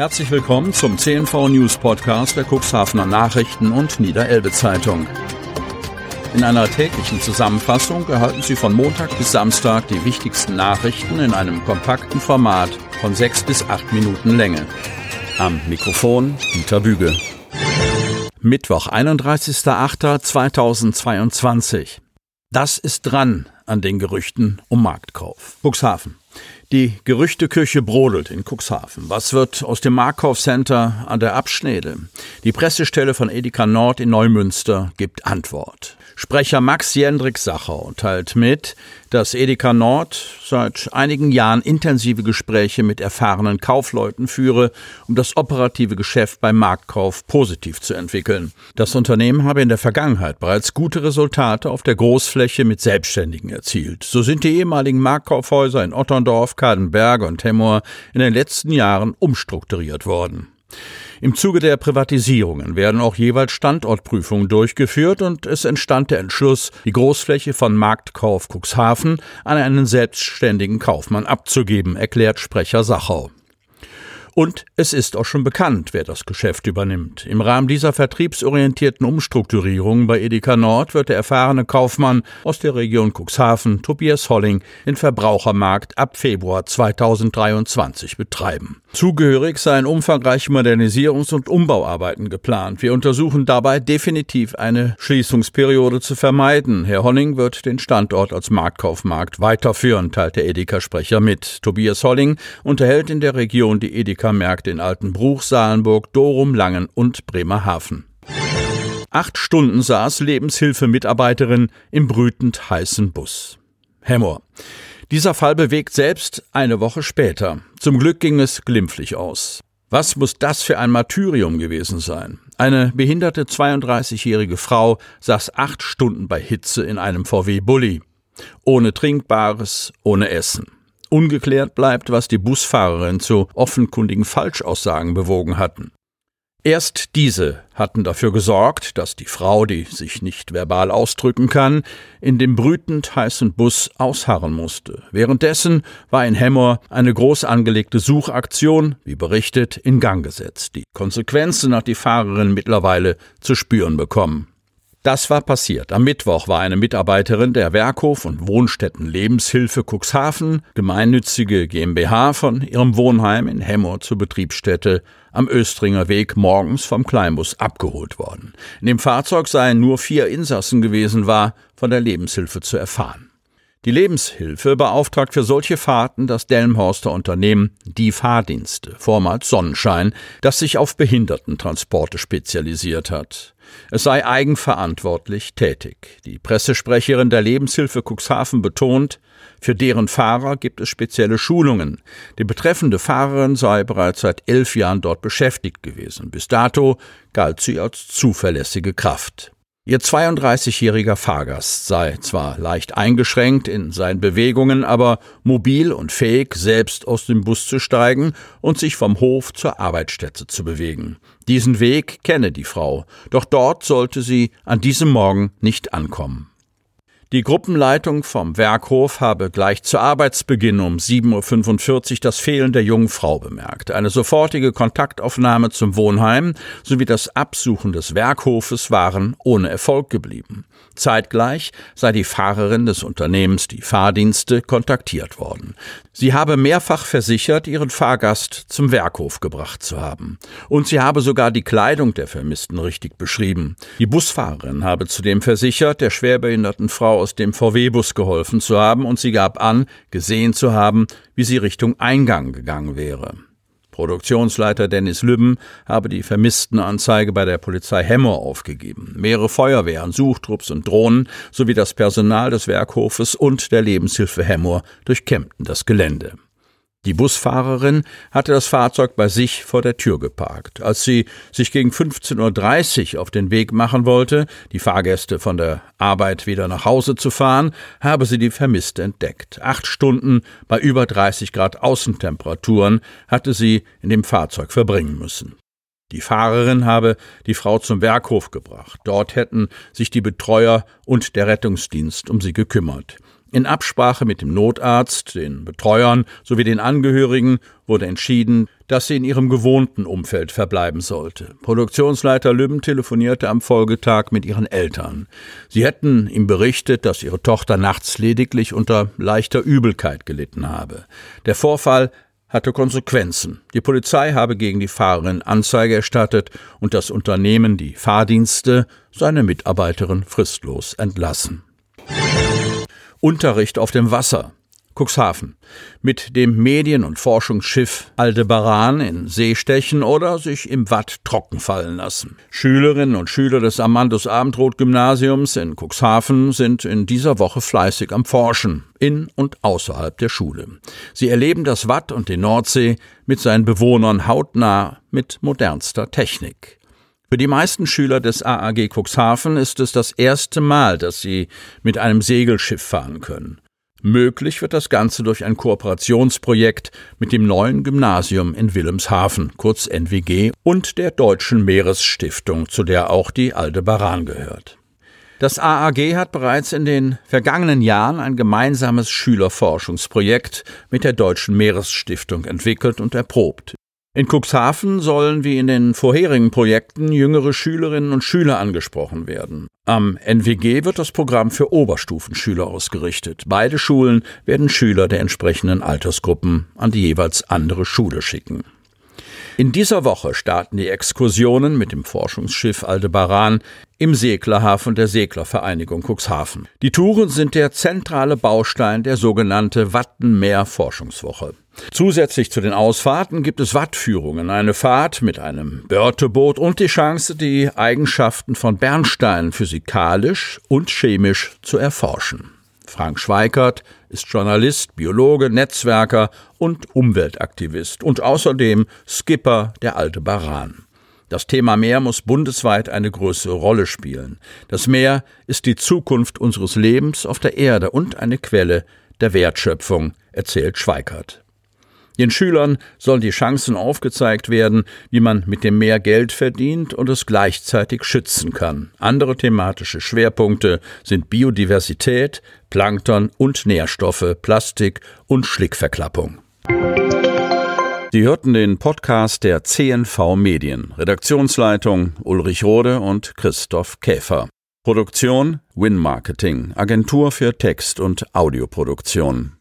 Herzlich willkommen zum CNV News Podcast der Cuxhavener Nachrichten und Niederelbe Zeitung. In einer täglichen Zusammenfassung erhalten Sie von Montag bis Samstag die wichtigsten Nachrichten in einem kompakten Format von sechs bis acht Minuten Länge. Am Mikrofon Dieter Büge. Mittwoch, 31.08.2022. Das ist dran an den Gerüchten um Marktkauf. Cuxhaven. Die Gerüchteküche brodelt in Cuxhaven. Was wird aus dem Markkaufcenter an der Abschnede? Die Pressestelle von Edeka Nord in Neumünster gibt Antwort. Sprecher Max Jendrik Sachau teilt mit, dass Edeka Nord seit einigen Jahren intensive Gespräche mit erfahrenen Kaufleuten führe, um das operative Geschäft beim Marktkauf positiv zu entwickeln. Das Unternehmen habe in der Vergangenheit bereits gute Resultate auf der Großfläche mit Selbstständigen erzielt. So sind die ehemaligen Marktkaufhäuser in Otterndorf, Kadenberg und Hemmoor in den letzten Jahren umstrukturiert worden. Im Zuge der Privatisierungen werden auch jeweils Standortprüfungen durchgeführt und es entstand der Entschluss, die Großfläche von Marktkauf Cuxhaven an einen selbstständigen Kaufmann abzugeben, erklärt Sprecher Sachau. Und es ist auch schon bekannt, wer das Geschäft übernimmt. Im Rahmen dieser vertriebsorientierten Umstrukturierung bei Edeka Nord wird der erfahrene Kaufmann aus der Region Cuxhaven, Tobias Holling, den Verbrauchermarkt ab Februar 2023 betreiben. Zugehörig seien umfangreiche Modernisierungs- und Umbauarbeiten geplant. Wir untersuchen dabei definitiv eine Schließungsperiode zu vermeiden. Herr Holling wird den Standort als Marktkaufmarkt weiterführen, teilt der Edeka-Sprecher mit. Tobias Holling unterhält in der Region die Edeka-Märkte in Altenbruch, Salenburg, Dorum, Langen und Bremerhaven. Acht Stunden saß Lebenshilfemitarbeiterin im brütend heißen Bus. Hemmer. Dieser Fall bewegt selbst eine Woche später. Zum Glück ging es glimpflich aus. Was muss das für ein Martyrium gewesen sein? Eine behinderte 32-jährige Frau saß acht Stunden bei Hitze in einem VW-Bully. Ohne Trinkbares, ohne Essen. Ungeklärt bleibt, was die Busfahrerin zu offenkundigen Falschaussagen bewogen hatten. Erst diese hatten dafür gesorgt, dass die Frau, die sich nicht verbal ausdrücken kann, in dem brütend heißen Bus ausharren musste. Währenddessen war in Hemmer eine groß angelegte Suchaktion, wie berichtet, in Gang gesetzt. Die Konsequenzen hat die Fahrerin mittlerweile zu spüren bekommen. Das war passiert. Am Mittwoch war eine Mitarbeiterin der Werkhof und Wohnstätten Lebenshilfe Cuxhaven, gemeinnützige GmbH, von ihrem Wohnheim in Hemmoor zur Betriebsstätte am Östringer Weg morgens vom Kleinbus abgeholt worden. In dem Fahrzeug seien nur vier Insassen gewesen, war von der Lebenshilfe zu erfahren. Die Lebenshilfe beauftragt für solche Fahrten das Delmhorster Unternehmen Die Fahrdienste, vormals Sonnenschein, das sich auf Behindertentransporte spezialisiert hat. Es sei eigenverantwortlich tätig. Die Pressesprecherin der Lebenshilfe Cuxhaven betont, für deren Fahrer gibt es spezielle Schulungen. Die betreffende Fahrerin sei bereits seit elf Jahren dort beschäftigt gewesen. Bis dato galt sie als zuverlässige Kraft. Ihr 32-jähriger Fahrgast sei zwar leicht eingeschränkt in seinen Bewegungen, aber mobil und fähig, selbst aus dem Bus zu steigen und sich vom Hof zur Arbeitsstätte zu bewegen. Diesen Weg kenne die Frau, doch dort sollte sie an diesem Morgen nicht ankommen. Die Gruppenleitung vom Werkhof habe gleich zu Arbeitsbeginn um 7.45 Uhr das Fehlen der jungen Frau bemerkt. Eine sofortige Kontaktaufnahme zum Wohnheim sowie das Absuchen des Werkhofes waren ohne Erfolg geblieben. Zeitgleich sei die Fahrerin des Unternehmens die Fahrdienste kontaktiert worden. Sie habe mehrfach versichert, ihren Fahrgast zum Werkhof gebracht zu haben. Und sie habe sogar die Kleidung der Vermissten richtig beschrieben. Die Busfahrerin habe zudem versichert, der schwerbehinderten Frau aus dem VW-Bus geholfen zu haben und sie gab an, gesehen zu haben, wie sie Richtung Eingang gegangen wäre. Produktionsleiter Dennis Lübben habe die Vermisstenanzeige bei der Polizei Hemmer aufgegeben. Mehrere Feuerwehren, Suchtrupps und Drohnen sowie das Personal des Werkhofes und der Lebenshilfe Hemmer durchkämmten das Gelände. Die Busfahrerin hatte das Fahrzeug bei sich vor der Tür geparkt. Als sie sich gegen 15.30 Uhr auf den Weg machen wollte, die Fahrgäste von der Arbeit wieder nach Hause zu fahren, habe sie die Vermisste entdeckt. Acht Stunden bei über 30 Grad Außentemperaturen hatte sie in dem Fahrzeug verbringen müssen. Die Fahrerin habe die Frau zum Werkhof gebracht. Dort hätten sich die Betreuer und der Rettungsdienst um sie gekümmert. In Absprache mit dem Notarzt, den Betreuern sowie den Angehörigen wurde entschieden, dass sie in ihrem gewohnten Umfeld verbleiben sollte. Produktionsleiter Lübben telefonierte am Folgetag mit ihren Eltern. Sie hätten ihm berichtet, dass ihre Tochter nachts lediglich unter leichter Übelkeit gelitten habe. Der Vorfall hatte Konsequenzen. Die Polizei habe gegen die Fahrerin Anzeige erstattet und das Unternehmen, die Fahrdienste, seine Mitarbeiterin fristlos entlassen. Unterricht auf dem Wasser. Cuxhaven. Mit dem Medien- und Forschungsschiff Aldebaran in See stechen oder sich im Watt trocken fallen lassen. Schülerinnen und Schüler des Amandus Abendroth Gymnasiums in Cuxhaven sind in dieser Woche fleißig am Forschen, in und außerhalb der Schule. Sie erleben das Watt und die Nordsee mit seinen Bewohnern hautnah mit modernster Technik. Für die meisten Schüler des AAG Cuxhaven ist es das erste Mal, dass sie mit einem Segelschiff fahren können. Möglich wird das Ganze durch ein Kooperationsprojekt mit dem neuen Gymnasium in Wilhelmshaven, kurz NWG, und der Deutschen Meeresstiftung, zu der auch die Aldebaran gehört. Das AAG hat bereits in den vergangenen Jahren ein gemeinsames Schülerforschungsprojekt mit der Deutschen Meeresstiftung entwickelt und erprobt. In Cuxhaven sollen wie in den vorherigen Projekten jüngere Schülerinnen und Schüler angesprochen werden. Am NWG wird das Programm für Oberstufenschüler ausgerichtet. Beide Schulen werden Schüler der entsprechenden Altersgruppen an die jeweils andere Schule schicken. In dieser Woche starten die Exkursionen mit dem Forschungsschiff Aldebaran im Seglerhafen der Seglervereinigung Cuxhaven. Die Touren sind der zentrale Baustein der sogenannte Wattenmeer Forschungswoche. Zusätzlich zu den Ausfahrten gibt es Wattführungen, eine Fahrt mit einem Börteboot und die Chance, die Eigenschaften von Bernsteinen physikalisch und chemisch zu erforschen. Frank Schweikert ist Journalist, Biologe, Netzwerker und Umweltaktivist und außerdem Skipper der Alte Baran. Das Thema Meer muss bundesweit eine größere Rolle spielen. Das Meer ist die Zukunft unseres Lebens auf der Erde und eine Quelle der Wertschöpfung, erzählt Schweikert. Den Schülern sollen die Chancen aufgezeigt werden, wie man mit dem Meer Geld verdient und es gleichzeitig schützen kann. Andere thematische Schwerpunkte sind Biodiversität, Plankton und Nährstoffe, Plastik und Schlickverklappung. Sie hörten den Podcast der CNV Medien. Redaktionsleitung Ulrich Rode und Christoph Käfer. Produktion Win Marketing, Agentur für Text- und Audioproduktion.